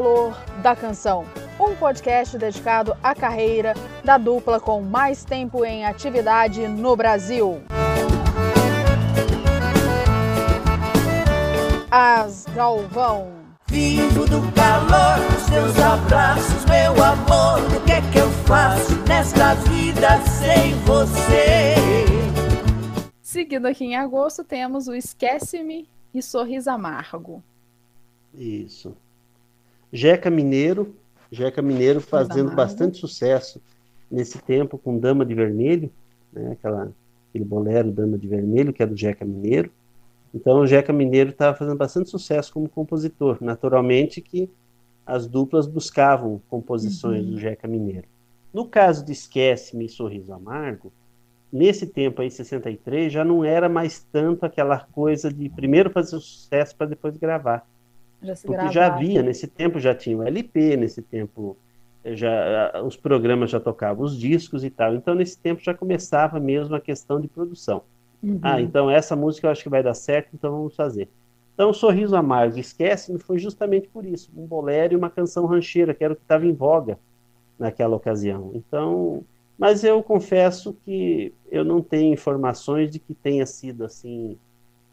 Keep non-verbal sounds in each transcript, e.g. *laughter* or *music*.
Calor da canção, um podcast dedicado à carreira da dupla com mais tempo em atividade no Brasil. As Galvão. Vivo do calor dos teus abraços, meu amor. O que é que eu faço nesta vida sem você? Seguindo aqui em agosto, temos o Esquece-me e Sorriso Amargo. Isso. Jeca Mineiro, Jeca Mineiro fazendo bastante sucesso nesse tempo com Dama de Vermelho, né? Aquela, aquele bolero Dama de Vermelho, que é do Jeca Mineiro. Então o Jeca Mineiro estava fazendo bastante sucesso como compositor. Naturalmente que as duplas buscavam composições Uhum. do Jeca Mineiro. No caso de Esquece-me e Sorriso Amargo, nesse tempo aí, 63, já não era mais tanto aquela coisa de primeiro fazer o sucesso para depois gravar. Já se Porque já gravava. havia, nesse tempo já tinha o LP, nesse tempo eh, já os programas já tocavam os discos e tal. Então nesse tempo já começava mesmo a questão de produção. Uhum. Ah, então essa música eu acho que vai dar certo, então vamos fazer. Então Sorriso Amargo, Esquece-me foi justamente por isso, um bolero e uma canção rancheira, que era o que estava em voga naquela ocasião. Então, mas eu confesso que eu não tenho informações de que tenha sido assim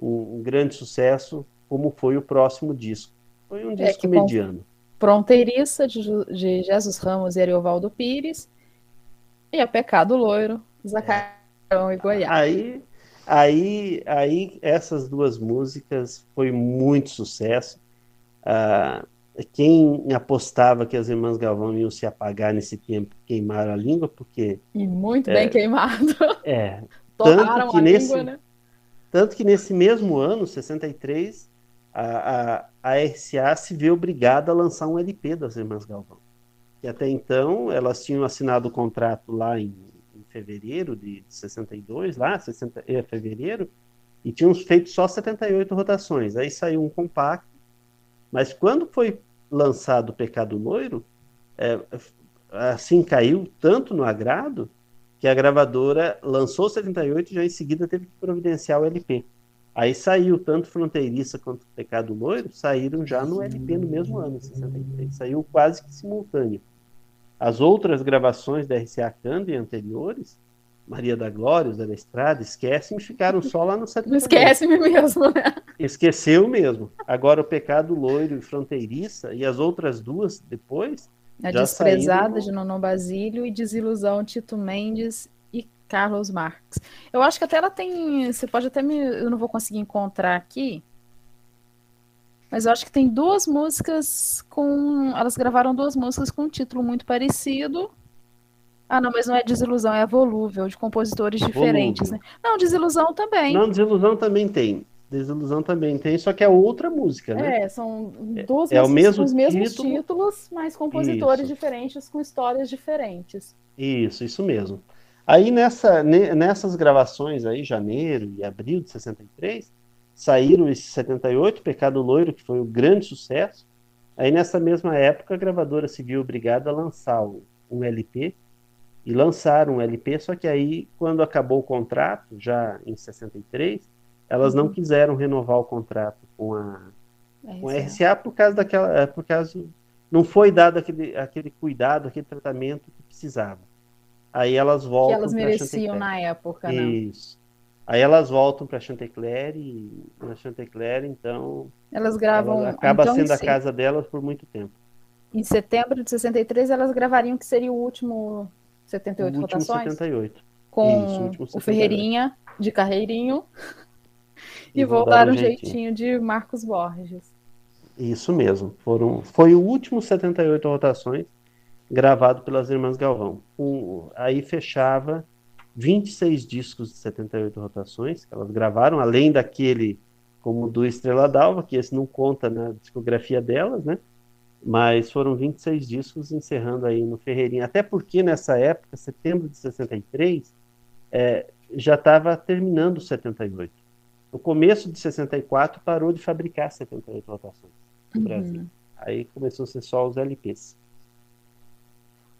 um, um grande sucesso como foi o próximo disco. Foi um É, disco com- mediano. Fronteiriça de, de Jesus Ramos e Ariovaldo Pires. E a Pecado Loiro, Zacarão e Goiás. Aí, aí, aí essas duas músicas foi muito sucesso. Ah, quem apostava que as irmãs Galvão iam se apagar nesse tempo queimaram a língua, porque E muito bem queimado. é *laughs* Torraram que a nesse- língua, né? tanto que nesse mesmo ano, 63, a, a, RCA se vê obrigada a lançar um LP das irmãs Galvão. Que até então elas tinham assinado o contrato lá em, em fevereiro de 62, lá, 60, é, fevereiro, e tinham feito só 78 rotações. Aí saiu um compacto, mas quando foi lançado o Pecado Loiro, é, assim caiu tanto no agrado que a gravadora lançou 78 e já em seguida teve que providenciar o LP. Aí saiu tanto Fronteiriça quanto Pecado Loiro, saíram já no LP no mesmo ano, 63. Saiu quase que simultâneo. As outras gravações da RCA Câmbio anteriores, Maria da Glória, Zé da Estrada, Esquece-me, ficaram só lá no 78. Não esquece-me mesmo, né? Esqueceu mesmo. Agora o Pecado Loiro e Fronteiriça e as outras duas depois, A Desprezada saíram- de Nono Basílio e Desilusão Tito Mendes Carlos Marques. Eu acho que até ela tem. Você pode até me. Eu não vou conseguir encontrar aqui. Mas eu acho que tem duas músicas com. Elas gravaram duas músicas com um título muito parecido. Ah, não, mas não é Desilusão, é a Volúvel, de compositores diferentes, né? Volúvel. Não, Desilusão também. Não, Desilusão também tem. Desilusão também tem, só que é outra música, né? É, são duas é o músicas mesmo com os mesmos título. títulos, mas compositores Isso. diferentes, com histórias diferentes. Isso, isso mesmo. Aí nessa, ne- nessas gravações aí, janeiro e abril de 63, saíram esses 78, Pecado Loiro, que foi o grande sucesso. Aí nessa mesma época a gravadora se viu obrigada a lançar um LP, e lançaram um LP, só que aí quando acabou o contrato, já em 63, elas não quiseram renovar o contrato com a, É com a RCA por causa daquela, por causa não foi dado aquele, aquele cuidado, aquele tratamento que precisava. Aí elas que voltam elas pra mereciam na época, né? Isso. Aí elas voltam para Chantecler e na Chantecler, então, Elas gravam. ela acaba então, sendo a casa delas por muito tempo. Em setembro de 63, elas gravariam que seria o último 78 o último rotações, 78. com Isso, o último o 78. Ferreirinha de Carreirinho *laughs* e, E um um jeitinho. jeitinho de Marcos Borges. Isso mesmo. Foram, foi o último 78 rotações gravado pelas Irmãs Galvão. Um- aí fechava 26 discos de 78 rotações que elas gravaram, além daquele como do Estrela d'Alva, que esse não conta na discografia delas, né? Mas foram 26 discos encerrando aí no Ferreirinha. Até porque nessa época, setembro de 63, é, já estava terminando 78. No começo de 64 parou de fabricar 78 rotações no uhum. Brasil. Aí começou a ser só os LPs.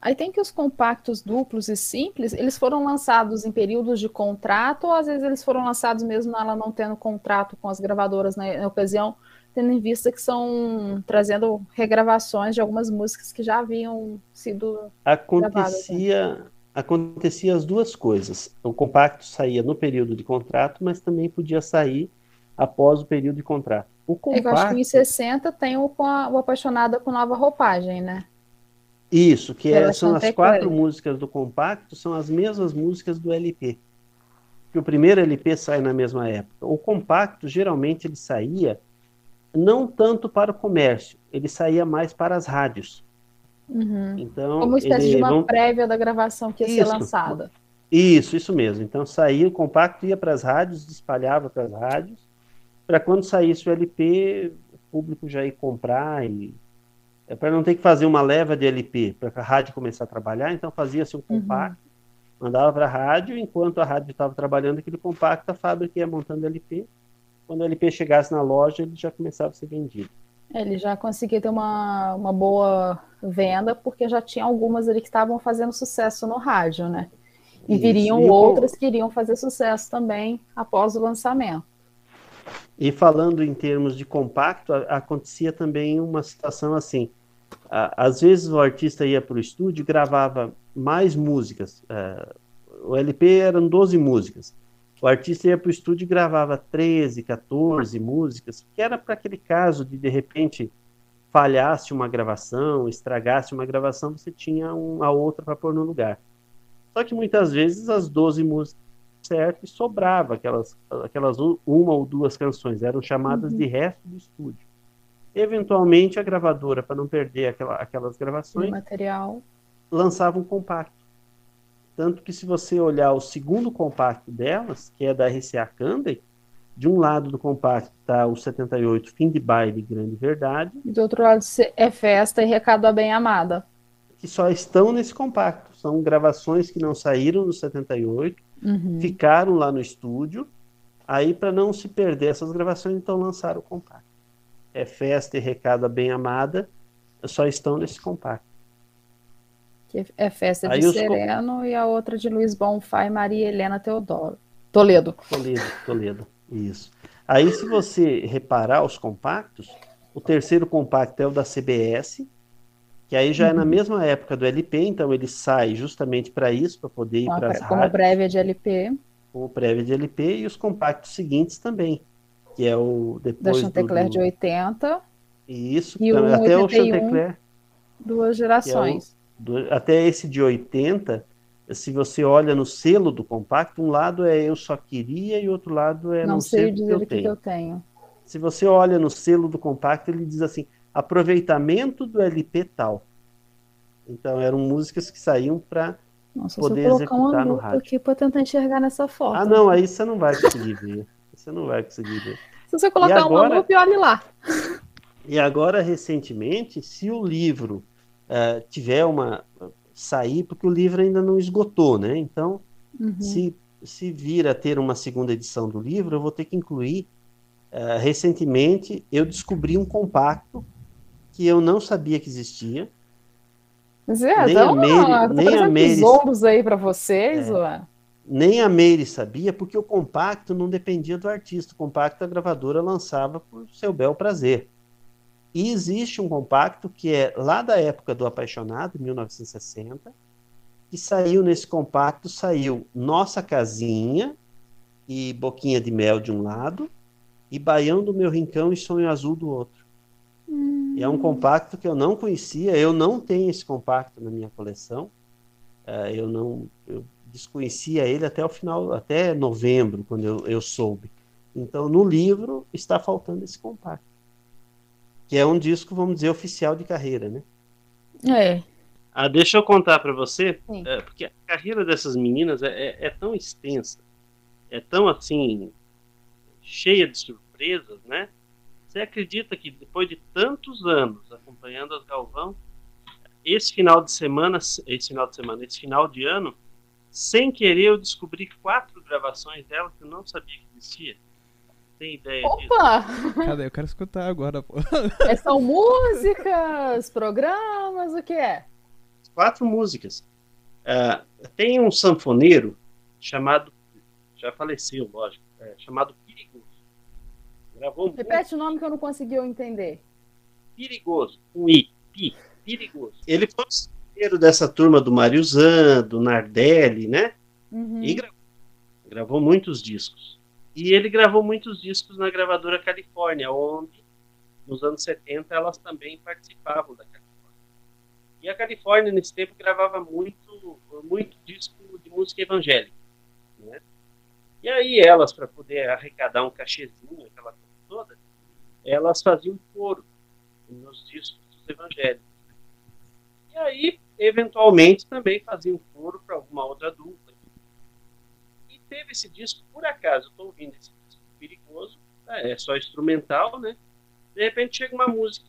Aí tem que os compactos duplos e simples, eles foram lançados em períodos de contrato, ou às vezes eles foram lançados mesmo ela não tendo contrato com as gravadoras na, na ocasião, tendo em vista que são trazendo regravações de algumas músicas que já haviam sido acontecia gravadas, né? acontecia as duas coisas. O compacto saía no período de contrato, mas também podia sair após o período de contrato. O compacto, é eu acho que em 60 tem o, o Apaixonada com Nova Roupagem, né? Isso, que é, são as quatro músicas do compacto, são as mesmas músicas do LP. Que o primeiro LP sai na mesma época. O compacto, geralmente, ele saía não tanto para o comércio, ele saía mais para as rádios. Uhum. Então, Como uma espécie ele, de uma prévia da gravação que ia isso, ser lançada. Isso, isso mesmo. Então saía o compacto, ia para as rádios, espalhava para as rádios, para quando saísse o LP, o público já ia comprar e é para não ter que fazer uma leva de LP para a rádio começar a trabalhar, então fazia-se um uhum. compacto, uhum. mandava para a rádio, enquanto a rádio estava trabalhando aquele compacto, a fábrica ia montando LP. Quando o LP chegasse na loja, ele já começava a ser vendido. É, ele já conseguia ter uma, uma boa venda, porque já tinha algumas ali que estavam fazendo sucesso no rádio, né? E Isso. viriam e outras que iriam fazer sucesso também após o lançamento. E falando em termos de compacto, acontecia também uma situação assim às vezes o artista ia para o estúdio e gravava mais músicas. É, o LP eram 12 músicas. O artista ia para o estúdio e gravava 13, 14 músicas, que era para aquele caso de de repente falhasse uma gravação, estragasse uma gravação, você tinha uma outra para pôr no lugar. Só que muitas vezes as 12 músicas certo e sobrava aquelas, aquelas uma ou duas canções, eram chamadas uhum. de resto do estúdio. Eventualmente, a gravadora, para não perder aquela, aquelas gravações, material. lançava um compacto. Tanto que, se você olhar o segundo compacto delas, que é da RCA Candy, de um lado do compacto está o 78 Fim de Baile Grande Verdade. E do outro lado é Festa e Recado a Bem Amada. Que só estão nesse compacto. São gravações que não saíram no 78, uhum. ficaram lá no estúdio. Aí, para não se perder essas gravações, então lançaram o compacto é Festa e Recado Bem Amada, só estão nesse compacto. Que é Festa de Sereno e a outra de Luiz Bonfá e Maria Helena Teodoro. Toledo. Toledo, Toledo, isso. Aí, se você reparar os compactos, o terceiro compacto é o da CBS, que aí já uhum. é na uhum. mesma época do LP, então ele sai justamente para isso, para poder ir para as rádios. Como prévia de LP. Como prévia de LP, e os compactos seguintes também que é o depois da Chantecler do, de 80. Isso, e também, até 81, o Chantecler. Duas gerações. É o, do, até esse de 80, se você olha no selo do compacto, um lado é eu só queria e outro lado é não, não sei, sei dizer o que, eu, que eu tenho. Se você olha no selo do compacto, ele diz assim: aproveitamento do LP tal. Então eram músicas que saíam para poder executar no rádio. aqui para tentar enxergar nessa foto. Ah, não, aí você não vai conseguir ver. Você não vai conseguir ver. Se você colocar agora, uma lupa, olhe lá. E agora, recentemente, se o livro uh, tiver uma. sair, porque o livro ainda não esgotou, né? Então, uhum. se, se vir a ter uma segunda edição do livro, eu vou ter que incluir. Uh, recentemente, eu descobri um compacto que eu não sabia que existia. Zé, nem então, a Mary, nem a aí para vocês, é, ué nem a Meire sabia, porque o compacto não dependia do artista. O compacto a gravadora lançava por seu bel prazer. E existe um compacto que é lá da época do Apaixonado, 1960, que saiu nesse compacto, saiu Nossa Casinha e Boquinha de Mel de um lado, e Baião do Meu Rincão e Sonho Azul do outro. Hum. é um compacto que eu não conhecia, eu não tenho esse compacto na minha coleção. Uh, eu não, eu desconhecia ele até o final, até novembro, quando eu, eu soube. Então, no livro está faltando esse compacto, que é um disco, vamos dizer, oficial de carreira, né? É. Ah, deixa eu contar para você, é, porque a carreira dessas meninas é, é, é, tão extensa, é tão assim cheia de surpresas, né? Você acredita que depois de tantos anos acompanhando as Galvão, esse final de semana, esse final de semana, esse final de ano, sem querer eu descobri quatro gravações dela que eu não sabia que existia. Tem ideia Opa! disso? Cadê? Eu quero escutar agora, pô. É, são músicas, programas, o que é? Quatro músicas. Uh, tem um sanfoneiro chamado, já faleceu, lógico, é, chamado Perigoso. Gravou Repete muito. o nome que eu não consegui entender. Perigoso, um I, Pi, Perigoso. Ele foi o sanfoneiro dessa turma do Mário Zan, do Nardelli, né? Uhum. E gravou, gravou muitos discos. E ele gravou muitos discos na gravadora Califórnia, onde nos anos 70 elas também participavam da Califórnia. E a Califórnia, nesse tempo, gravava muito, muito disco de música evangélica. Né? E aí elas, para poder arrecadar um cachezinho, aquela coisa toda, elas faziam coro nos discos dos evangélicos. E aí, eventualmente, também faziam coro para alguma outra dupla. E teve esse disco, por acaso, estou ouvindo esse disco perigoso, é só instrumental, né? De repente chega uma música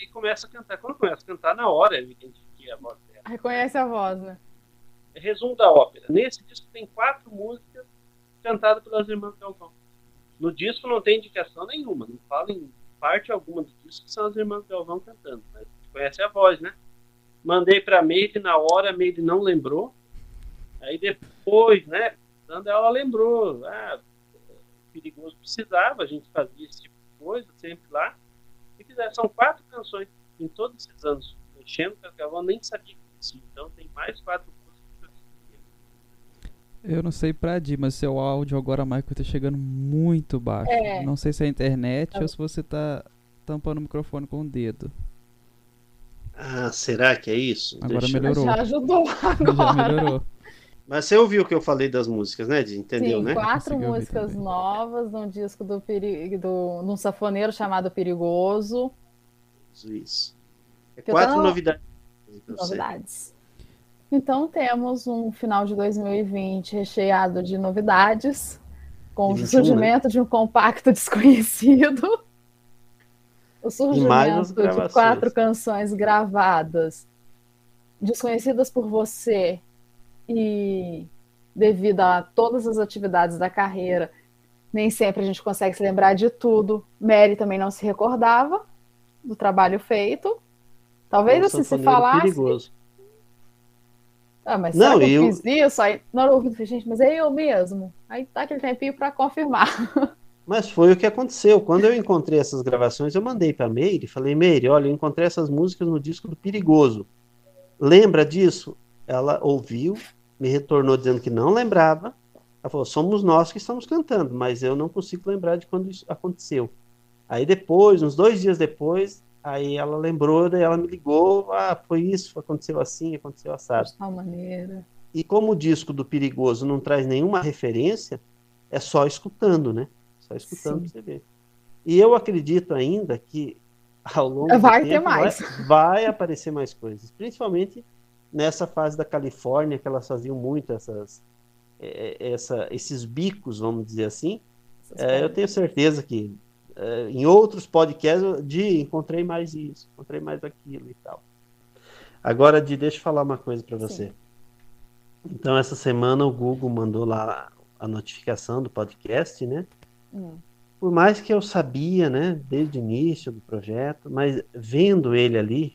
e começa a cantar. Quando começa a cantar, na hora eu identifiquei a voz dela. Reconhece a voz, né? Resumo da ópera. Nesse disco tem quatro músicas cantadas pelas irmãs Galvão. No disco não tem indicação nenhuma, não fala em parte alguma do disco que são as irmãs Galvão cantando. Mas conhece a voz, né? Mandei para a Meire na hora, a Meire não lembrou. Aí depois, né? Quando ela lembrou, ah, perigoso precisava, a gente fazia esse tipo de coisa sempre lá. E fizeram, são quatro canções em todos esses anos mexendo com a Galvão, nem sabia que existia. Então tem mais quatro eu não sei pra Di, mas seu áudio agora, Michael, tá chegando muito baixo. É. Não sei se é a internet ou se você tá tampando o microfone com o dedo. Ah, será que é isso? Agora Deixa melhorou. Já ajudou *laughs* agora. Já melhorou. Mas você ouviu o que eu falei das músicas, né, Di? Entendeu, Sim, né? quatro músicas novas num disco do, peri... do num safoneiro chamado Perigoso. Isso. É quatro novidades. Novidades. Então temos um final de 2020 recheado de novidades, com o surgimento né? de um compacto *laughs* desconhecido, o surgimento de quatro canções gravadas, desconhecidas por você e devido a todas as atividades da carreira, nem sempre a gente consegue se lembrar de tudo. Mary também não se recordava do trabalho feito. Talvez você se falasse. Perigoso. Ah, mas não, será eu, eu... fiz isso? Aí, na hora eu ouvi, gente, mas é eu mesmo. Aí tá aquele tempinho para confirmar. *laughs* Mas foi o que aconteceu. Quando eu encontrei essas gravações, eu mandei para Meire e falei, Meire, olha, eu encontrei essas músicas no disco do Perigoso. Lembra disso? Ela ouviu, me retornou dizendo que não lembrava. Ela falou, somos nós que estamos cantando, mas eu não consigo lembrar de quando isso aconteceu. Aí depois, uns dois dias depois, Aí ela lembrou, daí ela me ligou, ah, foi isso, aconteceu assim, aconteceu assado. De tal maneira. E como o disco do Perigoso não traz nenhuma referência, é só escutando, né? Só escutando Sim. você ver. E eu acredito ainda que ao longo vai do tempo, ter mais. Vai, *laughs* vai, aparecer mais coisas, principalmente nessa fase da Califórnia que elas faziam muito essas é, é, essa, esses bicos, vamos dizer assim. É, eu tenho certeza que uh, em outros podcasts, de encontrei mais isso, encontrei mais aquilo e tal. Agora, de deixa eu falar uma coisa para você. Sim. Então, essa semana o Google mandou lá a notificação do podcast, né? Hum. Por mais que eu sabia, né, desde o início do projeto, mas vendo ele ali.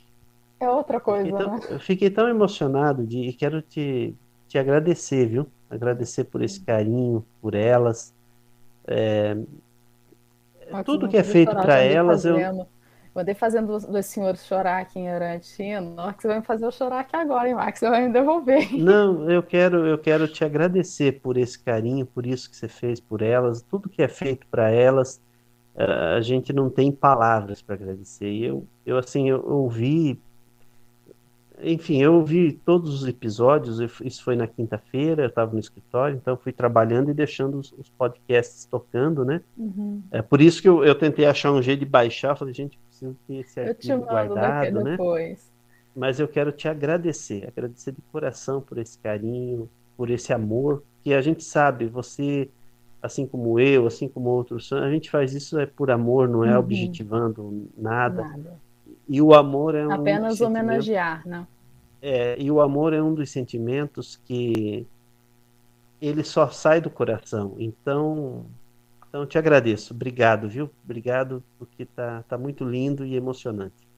É outra coisa, eu tão, né? Eu fiquei tão emocionado de, e quero te, te agradecer, viu? Agradecer por esse carinho, por elas. É, tudo que é feito para elas, eu. Eu andei fazendo dois senhores chorar aqui em Arantino. Na que você vai me fazer eu chorar aqui agora, hein, Max? Você vai me devolver. *laughs* Não, eu quero, eu quero te agradecer por esse carinho, por isso que você fez por elas. Tudo que é feito para elas, eh, a gente não tem palavras para agradecer. E eu, eu, assim, eu ouvi enfim, eu ouvi todos os episódios, isso foi na quinta-feira, eu estava no escritório, então fui trabalhando e deixando os, os podcasts tocando, né? Uhum. É por isso que eu, eu, tentei achar um jeito de baixar, falei, gente, preciso ter esse arquivo guardado, né? Depois. Mas eu quero te agradecer, agradecer de coração por esse carinho, por esse amor, que a gente sabe, você assim como eu, assim como outros, a gente faz isso é por amor, não é uhum. objetivando nada. nada. E o amor é um apenas homenagear, né? É, e o amor é um dos sentimentos que ele só sai do coração. Então, então te agradeço. Obrigado, viu? Obrigado porque tá, tá muito lindo e emocionante.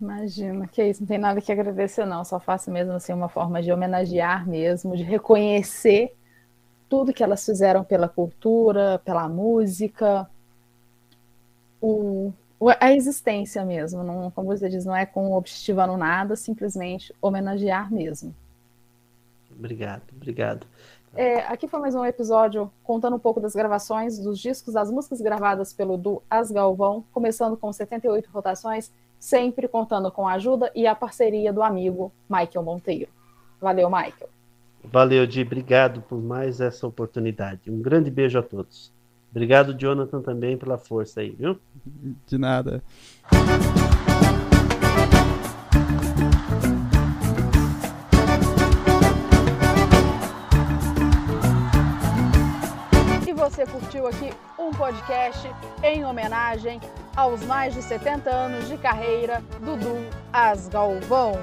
Imagina, que isso, não tem nada que agradecer não, só faço mesmo assim uma forma de homenagear mesmo, de reconhecer tudo que elas fizeram pela cultura, pela música, o, a existência mesmo, não, como você diz, não é com objetivando nada, simplesmente homenagear mesmo. Obrigado, obrigado. É, aqui foi mais um episódio contando um pouco das gravações dos discos, das músicas gravadas pelo Du As Galvão, começando com 78 rotações, sempre contando com a ajuda e a parceria do amigo Michael Monteiro. Valeu, Michael. Valeu, Di. Obrigado por mais essa oportunidade. Um grande beijo a todos. Obrigado, Jonathan, também pela força aí, viu? De nada. Você curtiu aqui um podcast em homenagem aos mais de 70 anos de carreira do Dudu Asgalvão.